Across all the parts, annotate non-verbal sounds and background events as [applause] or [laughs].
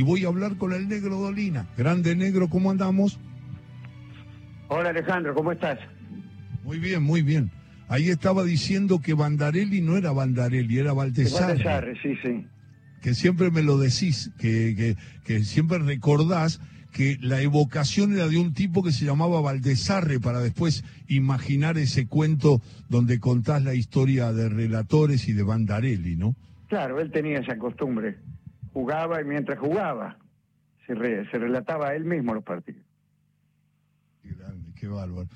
y voy a hablar con el negro Dolina. Grande negro, ¿cómo andamos? Hola Alejandro, ¿cómo estás? Muy bien, muy bien. Ahí estaba diciendo que Bandarelli no era Bandarelli, era Baltesar. Baltesar, sí, sí. Que siempre me lo decís, que, que, que siempre recordás que la evocación era de un tipo que se llamaba Valdesarre para después imaginar ese cuento donde contás la historia de relatores y de Bandarelli, ¿no? Claro, él tenía esa costumbre. Jugaba y mientras jugaba se, se relataba él mismo los partidos. Qué grande, bárbaro.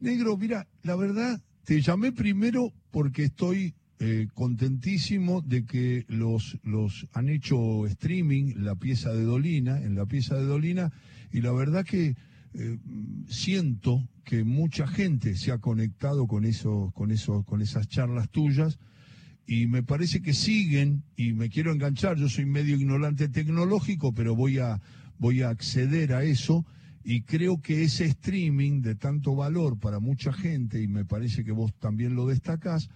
Negro, mira, la verdad, te llamé primero porque estoy eh, contentísimo de que los, los han hecho streaming, la pieza de Dolina, en la pieza de Dolina, y la verdad que eh, siento que mucha gente se ha conectado con esos, con esos, con esas charlas tuyas, y me parece que siguen, y me quiero enganchar, yo soy medio ignorante tecnológico, pero voy a, voy a acceder a eso y creo que ese streaming de tanto valor para mucha gente, y me parece que vos también lo destacás,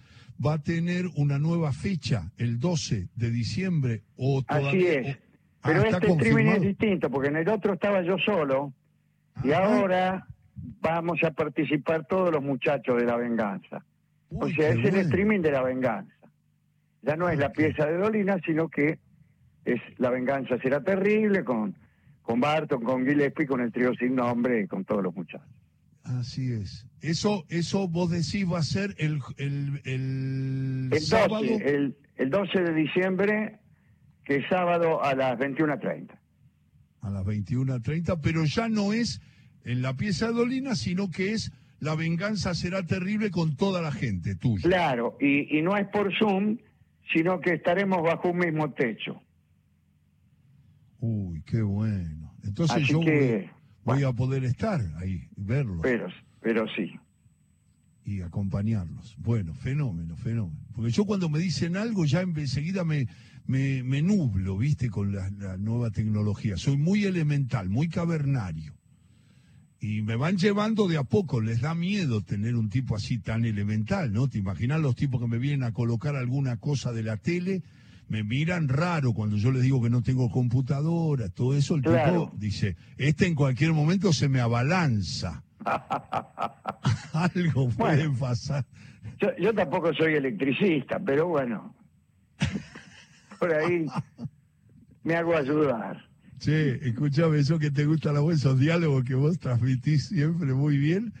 va a tener una nueva fecha, el 12 de diciembre o todavía... Así es. Ah, Pero este streaming es distinto, porque en el otro estaba yo solo, y ahora vamos a participar todos los muchachos de la venganza. o sea, es el streaming de la venganza. Ya no es la pieza de Dolina, sino que es la venganza será terrible con con Barton, con Gillespie, con el trío sin nombre y con todos los muchachos. Así es. Eso, eso vos decís va a ser el, el, el, el sábado. 12, el, el 12 de diciembre, que es sábado a las 21.30. A las 21.30, pero ya no es en la pieza de Dolina, sino que es la venganza será terrible con toda la gente tuya. Claro, y, y no es por Zoom, sino que estaremos bajo un mismo techo. Uy, qué bueno. Entonces yo voy, a poder estar ahí, verlos. Pero, pero sí. Y acompañarlos. Bueno, fenómeno, fenómeno. Porque yo cuando me dicen algo ya enseguida me, me, me nublo, viste, con la, nueva tecnología. Soy muy elemental, muy cavernario. Y me van llevando de a poco, les da miedo tener un tipo así tan elemental, ¿no? ¿Te imaginas los tipos que me vienen a colocar alguna cosa de la tele? me miran raro cuando yo les digo que no tengo computadora, todo eso, el tipo dice, este en cualquier momento se me abalanza. [laughs] Algo puede pasar. Yo, tampoco soy electricista, pero bueno, [laughs] por ahí me hago ayudar. Sí, escúchame, eso que te gusta la voz, esos diálogos que vos transmitís siempre muy bien.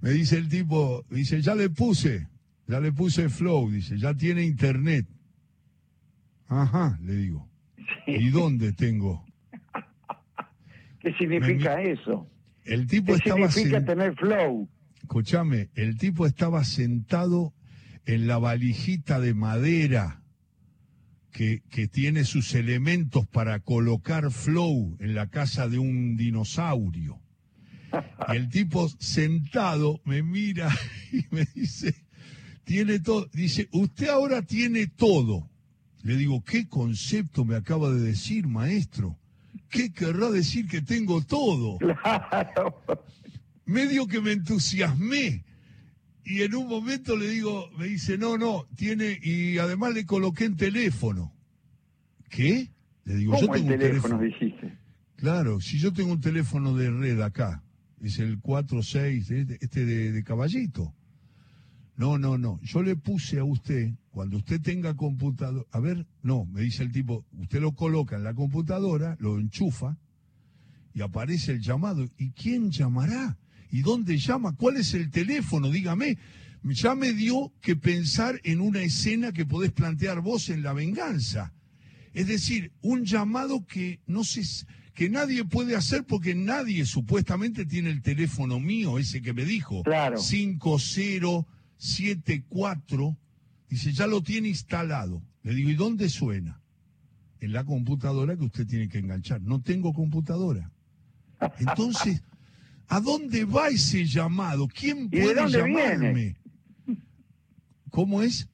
Me dice el tipo, dice, ya le puse, ya le puse Flow, dice, ya tiene internet. Ajá, le digo. ¿Y dónde tengo? ¿Qué significa eso? El tipo ¿Qué significa tener flow? Escúchame, el tipo estaba sentado en la valijita de madera que, que tiene sus elementos para colocar flow en la casa de un dinosaurio. Y el tipo sentado me mira [laughs] y me dice, tiene todo, dice, usted ahora tiene todo. Le digo, ¿qué concepto me acaba de decir, maestro? ¿Qué querrá decir que tengo todo? [laughs] Claro. Medio que me entusiasmé. Y en un momento le digo, me dice, no, no, tiene, y además le coloqué en teléfono. ¿Qué? Le digo, yo tengo un teléfono, dijiste? Claro, si yo tengo un teléfono de red acá, es el 46, este, este de, de caballito. No, no, no. Yo le puse a usted, cuando usted tenga computadora, a ver, no, me dice el tipo, usted lo coloca en la computadora, lo enchufa y aparece el llamado. ¿Y quién llamará? ¿Y dónde llama? ¿Cuál es el teléfono? Dígame. Ya me dio que pensar en una escena que podés plantear vos en la venganza. Es decir, un llamado que no sé, que nadie puede hacer porque nadie supuestamente tiene el teléfono mío, ese que me dijo. Claro. 50 74, dice, ya lo tiene instalado. Le digo, ¿y dónde suena? En la computadora que usted tiene que enganchar. No tengo computadora. Entonces, ¿a dónde va ese llamado? ¿Quién puede llamarme? ¿Cómo es?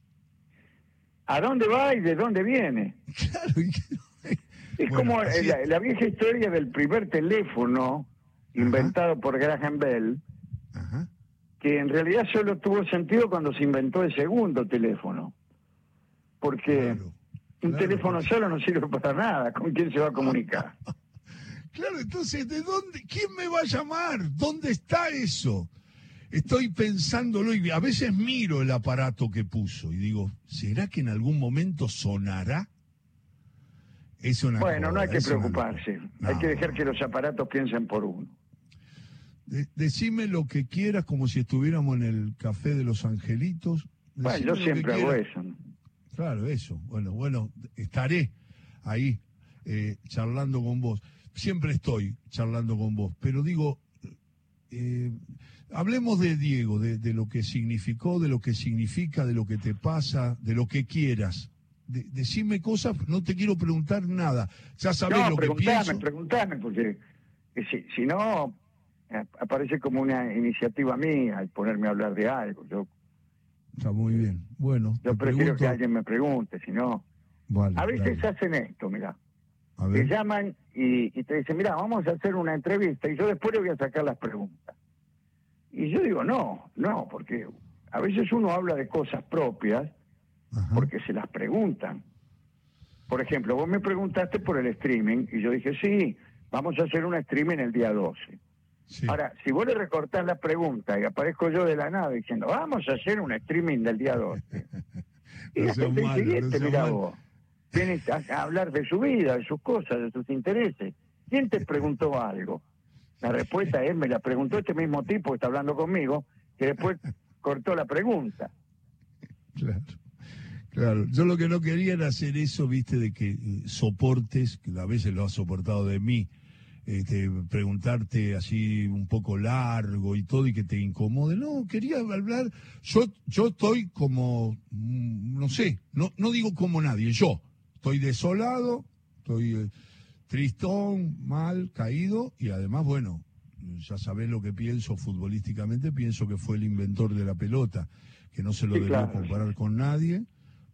¿A dónde va y de dónde viene? [laughs] Claro. es como la, vieja historia del primer teléfono inventado por Graham Bell. Ajá que en realidad solo tuvo sentido cuando se inventó el segundo teléfono. Porque Un teléfono solo no sirve para nada. ¿Con quién se va a comunicar? [laughs] claro, entonces, ¿de dónde? ¿Quién me va a llamar? ¿Dónde está eso? Estoy pensándolo y a veces miro el aparato que puso y digo, ¿será que en algún momento sonará? Es una bueno, no hay que preocuparse. Hay que dejar que los aparatos piensen por uno. decime lo que quieras, como si estuviéramos en el café de los angelitos. bueno, yo siempre hago eso. Claro, eso. Bueno, bueno, estaré ahí eh, charlando con vos. Siempre estoy charlando con vos, pero digo, eh, hablemos de Diego, de, lo que significó, de lo que significa, de lo que te pasa, de lo que quieras. decime cosas, no te quiero preguntar nada. Ya sabes lo que pienso. Preguntame, porque eh, si, si no, aparece como una iniciativa mía el ponerme a hablar de algo. Yo Está muy bien. Bueno. Yo prefiero que alguien me pregunte, si no. a veces hacen esto, mira. Te llaman y, te dicen, mira, vamos a hacer una entrevista y yo después le voy a sacar las preguntas. Y yo digo, no, no, porque a veces uno habla de cosas propias porque se las preguntan. Por ejemplo, vos me preguntaste por el streaming y yo dije, sí, vamos a hacer un streaming el día 12. Ahora, si vos le recortás la pregunta y aparezco yo de la nada diciendo, vamos a hacer un streaming del día 12. [laughs] y el siguiente, mira vos, viene a, hablar de su vida, de sus cosas, de sus intereses. ¿Quién te preguntó algo? La respuesta es, me la preguntó este mismo tipo que está hablando conmigo, que después cortó la pregunta. Claro. Claro, yo lo que no quería era hacer eso, viste, de que eh, soportes, que a veces lo has soportado de mí, este, preguntarte así un poco largo y todo y que te incomode. No, quería hablar. Yo, yo estoy como, mm, no sé, no, no digo como nadie, yo estoy desolado, estoy eh, tristón, mal, caído y además, bueno, ya sabés lo que pienso futbolísticamente, pienso que fue el inventor de la pelota, que no se lo debió comparar con nadie,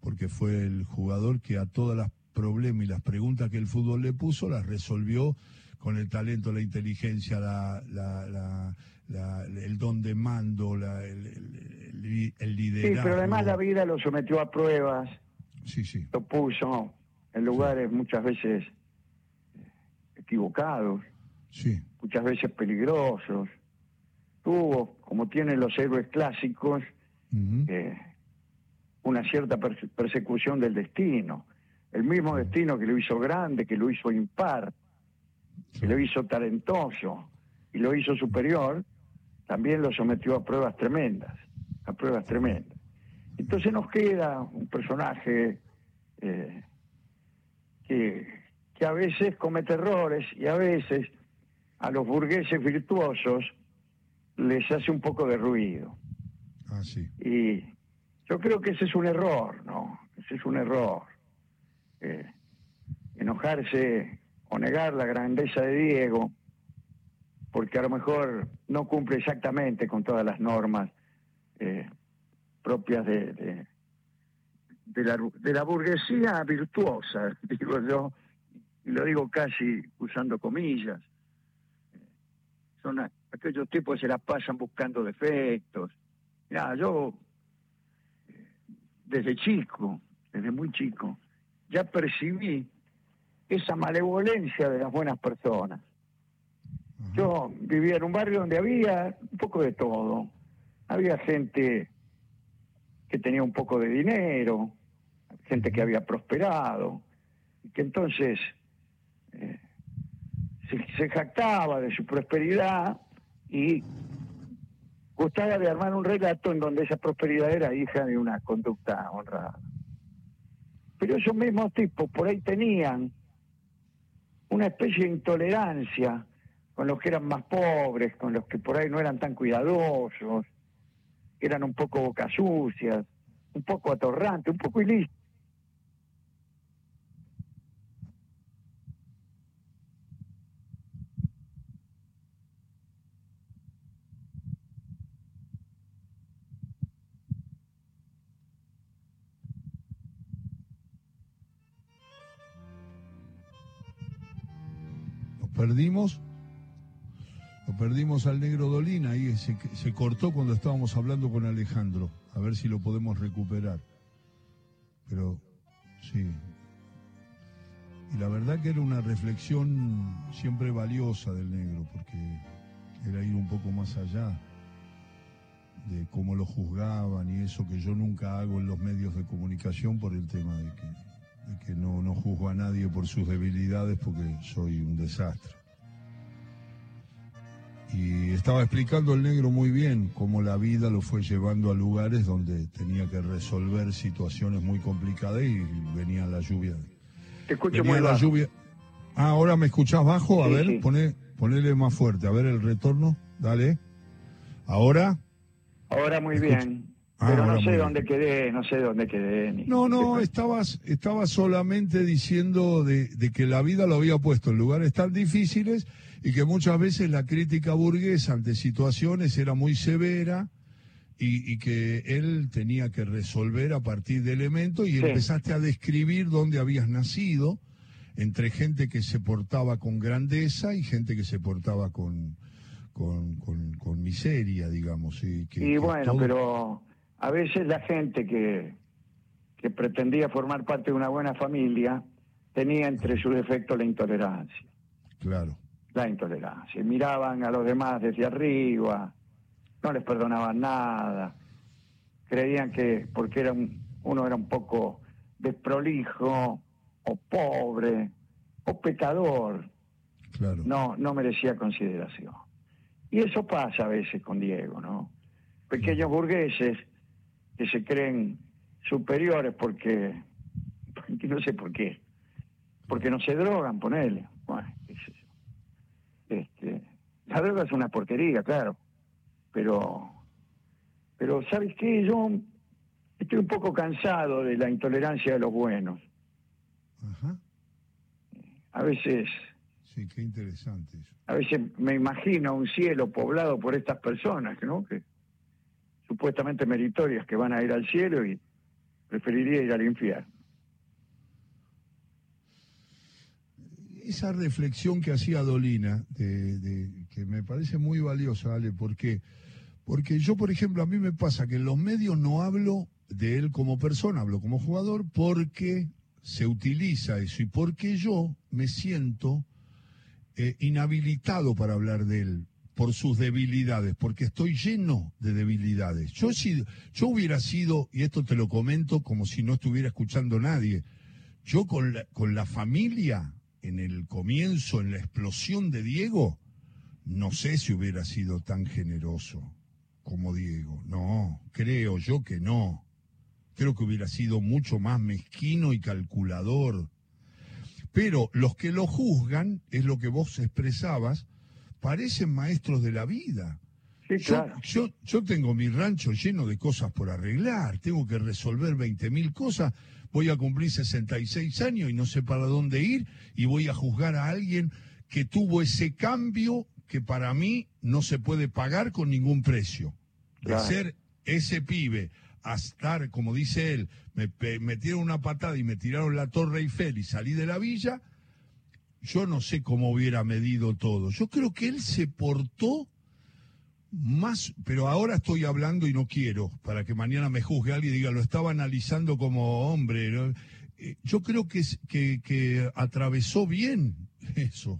porque fue el jugador que a todas las problemas y las preguntas que el fútbol le puso las resolvió con el talento, la inteligencia, la, el don de mando, el, el, liderazgo. Sí, pero además la vida lo sometió a pruebas. Sí, sí. Lo puso en lugares muchas veces equivocados. Sí. Muchas veces peligrosos. Tuvo, como tienen los héroes clásicos, eh, una cierta persecución del destino. El mismo destino que lo hizo grande, que lo hizo impar que lo hizo talentoso y lo hizo superior, también lo sometió a pruebas tremendas, a pruebas tremendas. Entonces nos queda un personaje eh, que, que a veces comete errores y a veces a los burgueses virtuosos les hace un poco de ruido. Ah, sí. Y yo creo que ese es un error, ¿no? Ese es un error. Eh, enojarse o negar la grandeza de Diego, porque a lo mejor no cumple exactamente con todas las normas eh, propias de, de, la, de la burguesía virtuosa, [laughs] digo yo, y lo digo casi usando comillas. Son aquellos tipos que se la pasan buscando defectos. ya yo eh, desde chico, desde muy chico, ya percibí esa malevolencia de las buenas personas. Yo vivía en un barrio donde había un poco de todo. Había gente que tenía un poco de dinero, gente que había prosperado, y que entonces eh, se, jactaba de su prosperidad y gustaba de armar un relato en donde esa prosperidad era hija de una conducta honrada. Pero esos mismos tipos por ahí tenían una especie de intolerancia con los que eran más pobres, con los que por ahí no eran tan cuidadosos, eran un poco boca sucias, un poco atorrantes, un poco ilícitos. Perdimos, lo perdimos al negro Dolina, ahí se, se cortó cuando estábamos hablando con Alejandro, a ver si lo podemos recuperar. Pero sí, y la verdad que era una reflexión siempre valiosa del negro, porque era ir un poco más allá de cómo lo juzgaban y eso que yo nunca hago en los medios de comunicación por el tema de que, que no, no juzgo a nadie por sus debilidades porque soy un desastre. Y estaba explicando el negro muy bien cómo la vida lo fue llevando a lugares donde tenía que resolver situaciones muy complicadas y venía la lluvia. Te escucho muy la lluvia. Ah, ahora me escuchás bajo, a ver, ponele más fuerte, a ver el retorno, dale. ¿Ahora? Ahora muy bien. Ah, pero no sé dónde quedé, no sé dónde quedé. no, no, estabas, estabas solamente diciendo de, que la vida lo había puesto en lugares tan difíciles y que muchas veces la crítica burguesa ante situaciones era muy severa y, que él tenía que resolver a partir de elementos y empezaste a describir dónde habías nacido entre gente que se portaba con grandeza y gente que se portaba con, con, miseria, digamos. Y, bueno, pero a veces la gente que, que pretendía formar parte de una buena familia tenía entre sus defectos la intolerancia. Claro. La intolerancia. Miraban a los demás desde arriba, no les perdonaban nada, creían que porque era uno era un poco desprolijo o pobre o pecador, claro. no, no merecía consideración. Y eso pasa a veces con Diego, ¿no? Pequeños burgueses que se creen superiores porque, no sé por qué, porque no se drogan, ponele. Bueno, Este, la droga es una porquería, claro, pero, pero ¿sabes qué? Yo estoy un poco cansado de la intolerancia de los buenos. A veces Sí, qué interesante A veces me imagino un cielo poblado por estas personas, ¿no? Que supuestamente meritorias que van a ir al cielo y preferiría ir al infierno. Esa reflexión que hacía Dolina, de, que me parece muy valiosa, Ale, porque, porque yo, por ejemplo, a mí me pasa que en los medios no hablo de él como persona, hablo como jugador, porque se utiliza eso y porque yo me siento eh, inhabilitado para hablar de él por sus debilidades, porque estoy lleno de debilidades. Yo, si, yo hubiera sido, y esto te lo comento como si no estuviera escuchando nadie, yo con la, con la familia, en el comienzo, en la explosión de Diego, no sé si hubiera sido tan generoso como Diego. No, creo yo que no. Creo que hubiera sido mucho más mezquino y calculador pero los que lo juzgan, es lo que vos expresabas, parecen maestros de la vida. yo, yo, tengo mi rancho lleno de cosas por arreglar, tengo que resolver 20 mil cosas, voy a cumplir 66 años y no sé para dónde ir y voy a juzgar a alguien que tuvo ese cambio que para mí no se puede pagar con ningún precio. De ser ese pibe a estar, como dice él, me metieron una patada y me tiraron la Torre Eiffel y salí de la villa, yo no sé cómo hubiera medido todo. Yo creo que él se portó más, pero ahora estoy hablando y no quiero, para que mañana me juzgue alguien y diga, lo estaba analizando como hombre. Eh, yo creo que, que, que atravesó bien [laughs] eso.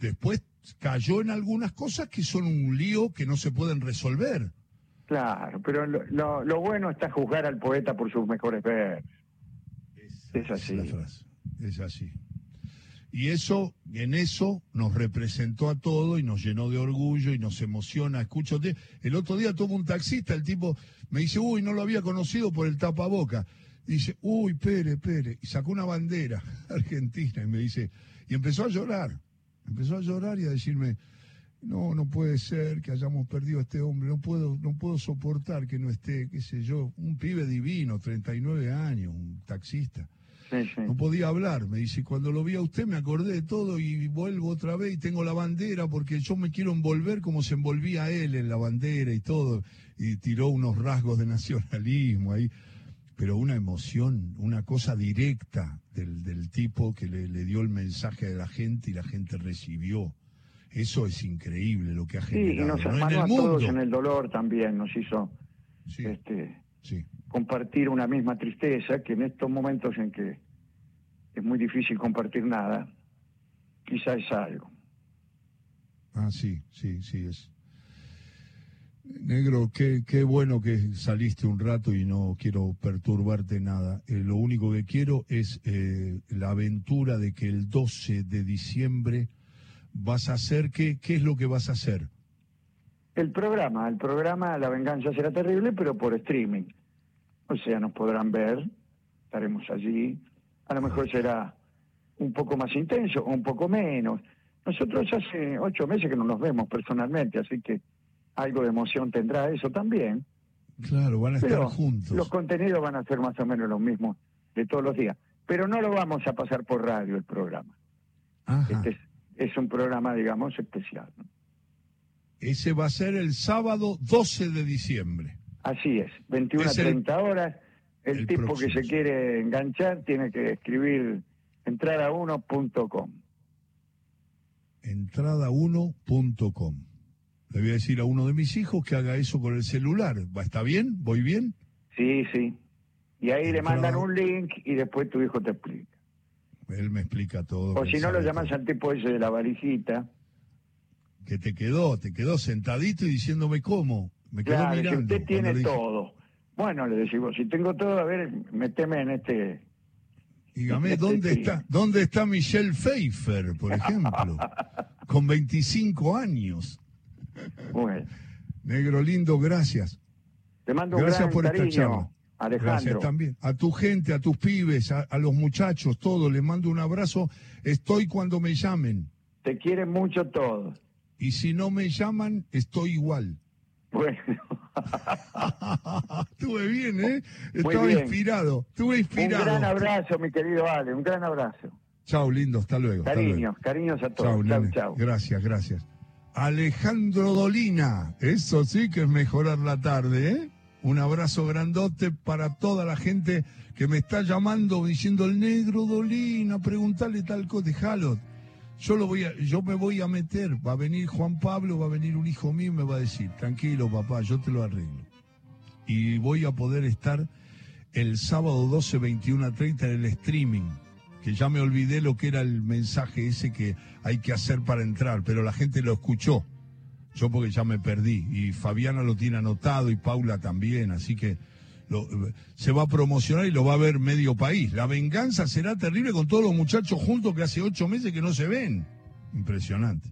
Después cayó en algunas cosas que son un lío que no se pueden resolver. Claro, pero lo, lo, bueno está juzgar al poeta por sus mejores versos. Es, así. Es así. Y eso, en eso, nos representó a todos y nos llenó de orgullo y nos emociona. Escúchate, el otro día tuvo un taxista, el tipo me dice, uy, no lo había conocido por el tapaboca. Dice, uy, Pere, Pere. Y sacó una bandera [laughs] argentina y me dice, y empezó a llorar. Empezó a llorar y a decirme, no, no puede ser que hayamos perdido a este hombre, no puedo, no puedo soportar que no esté, qué sé yo, un pibe divino, 39 años, un taxista. No podía hablar, me dice, cuando lo vi a usted me acordé de todo y vuelvo otra vez y tengo la bandera porque yo me quiero envolver como se envolvía él en la bandera y todo, y tiró unos rasgos de nacionalismo ahí, pero una emoción, una cosa directa del, del tipo que le, le dio el mensaje a la gente y la gente recibió. Eso es increíble lo que ha generado. Sí, y nos hermanó a todos en el dolor también, nos hizo este, compartir una misma tristeza que en estos momentos en que es muy difícil compartir nada, quizá es algo. Ah, sí, sí, sí es. Negro, qué, qué bueno que saliste un rato y no quiero perturbarte nada. Eh, lo único que quiero es eh, la aventura de que el 12 de diciembre vas a hacer, ¿qué, ¿qué es lo que vas a hacer? El programa, el programa La Venganza será terrible, pero por streaming. O sea, nos podrán ver, estaremos allí. A lo mejor será un poco más intenso o un poco menos. Nosotros hace ocho meses que no nos vemos personalmente, así que algo de emoción tendrá eso también. Claro, van a estar juntos. Los contenidos van a ser más o menos los mismos de todos los días. Pero no lo vamos a pasar por radio el programa. Este es, un programa, digamos, especial. Ese va a ser el sábado 12 de diciembre. Así es, 21 a 30 horas. El, tipo que se quiere enganchar tiene que escribir entrada1.com. Entrada1.com. Le voy a decir a uno de mis hijos que haga eso con el celular. ¿Va, ¿Está bien? ¿Voy bien? Sí, sí. Y ahí le mandan un link y después tu hijo te explica. Él me explica todo. O si no, lo llamas al tipo ese de la varijita. Que te quedó, te quedó sentadito y diciéndome cómo. Me quedó claro, mirando. usted tiene todo. Bueno, le decimos, si tengo todo, a ver, meteme en este... Dígame, este ¿dónde está, ¿dónde está Michelle Pfeiffer, por ejemplo? [laughs] con 25 años. Bueno. Negro lindo, gracias. Te mando un gracias por esta charla. Alejandro. Gracias también. A tu gente, a tus pibes, a, los muchachos, todos, les mando un abrazo. Estoy cuando me llamen. Te quieren mucho todos. Y si no me llaman, estoy igual. Bueno. [laughs] Estuve bien, ¿eh? Estaba inspirado. Estuve inspirado. Un gran abrazo, mi querido Ale, un gran abrazo. Chao, lindo, hasta luego. Cariños, cariños a todos. Chao, chao. Gracias, gracias. Alejandro Dolina. Eso sí que es mejorar la tarde, ¿eh? Un abrazo grandote para toda la gente que me está llamando diciendo el negro Dolina, preguntarle tal cosa, déjalo. Yo lo voy a, yo me voy a meter, va a venir Juan Pablo, va a venir un hijo mío y me va a decir, tranquilo papá, yo te lo arreglo. Y voy a poder estar el sábado 12, 21 a 30 en el streaming que ya me olvidé lo que era el mensaje ese que hay que hacer para entrar, pero la gente lo escuchó. Yo porque ya me perdí y Fabiana lo tiene anotado y Paula también, así que se va a promocionar y lo va a ver medio país. La venganza será terrible con todos los muchachos juntos que hace ocho meses que no se ven. Impresionante.